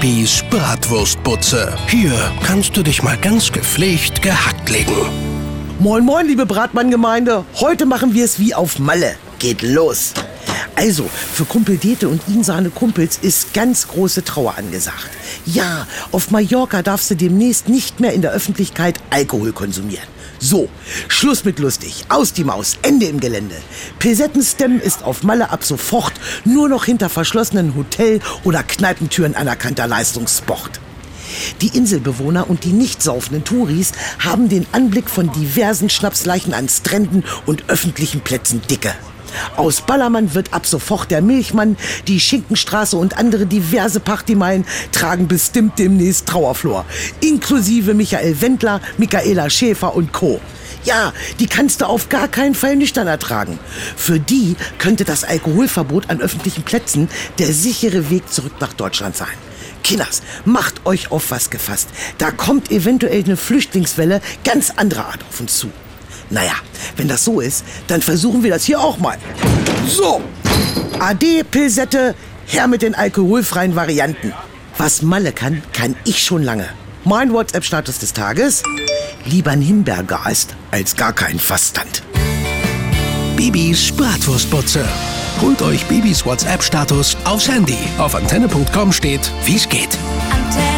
Bibis Bratwurstbutze. Hier kannst du dich mal ganz gepflegt gehackt legen. Moin, moin, liebe Bratmann-Gemeinde. Heute machen wir es wie auf Malle. Geht los. Also, für Kumpel Dete und ihn seine Kumpels ist ganz große Trauer angesagt. Ja, auf Mallorca darfst du demnächst nicht mehr in der Öffentlichkeit Alkohol konsumieren. So, Schluss mit lustig. Aus die Maus, Ende im Gelände. Pilsettenstem ist auf Malle ab sofort nur noch hinter verschlossenen Hotel- oder Kneipentüren anerkannter Leistungssport. Die Inselbewohner und die nicht saufenden Touris haben den Anblick von diversen Schnapsleichen an Stränden und öffentlichen Plätzen dicke. Aus Ballermann wird ab sofort der Milchmann, die Schinkenstraße und andere diverse Partymeilen tragen bestimmt demnächst Trauerflor. Inklusive Michael Wendler, Michaela Schäfer und Co. Ja, die kannst du auf gar keinen Fall nüchtern ertragen. Für die könnte das Alkoholverbot an öffentlichen Plätzen der sichere Weg zurück nach Deutschland sein. Kinders, macht euch auf was gefasst. Da kommt eventuell eine Flüchtlingswelle ganz anderer Art auf uns zu. Naja, wenn das so ist, dann versuchen wir das hier auch mal. So, Ade, Pilsette, her mit den alkoholfreien Varianten. Was Malle kann, kann ich schon lange. Mein WhatsApp-Status des Tages? Lieber ein Himbeergeist als gar kein Faststand. Bibis Bratwurstbutze. Holt euch Bibis WhatsApp-Status aufs Handy. Auf antenne.com steht, wie's geht. Antenne.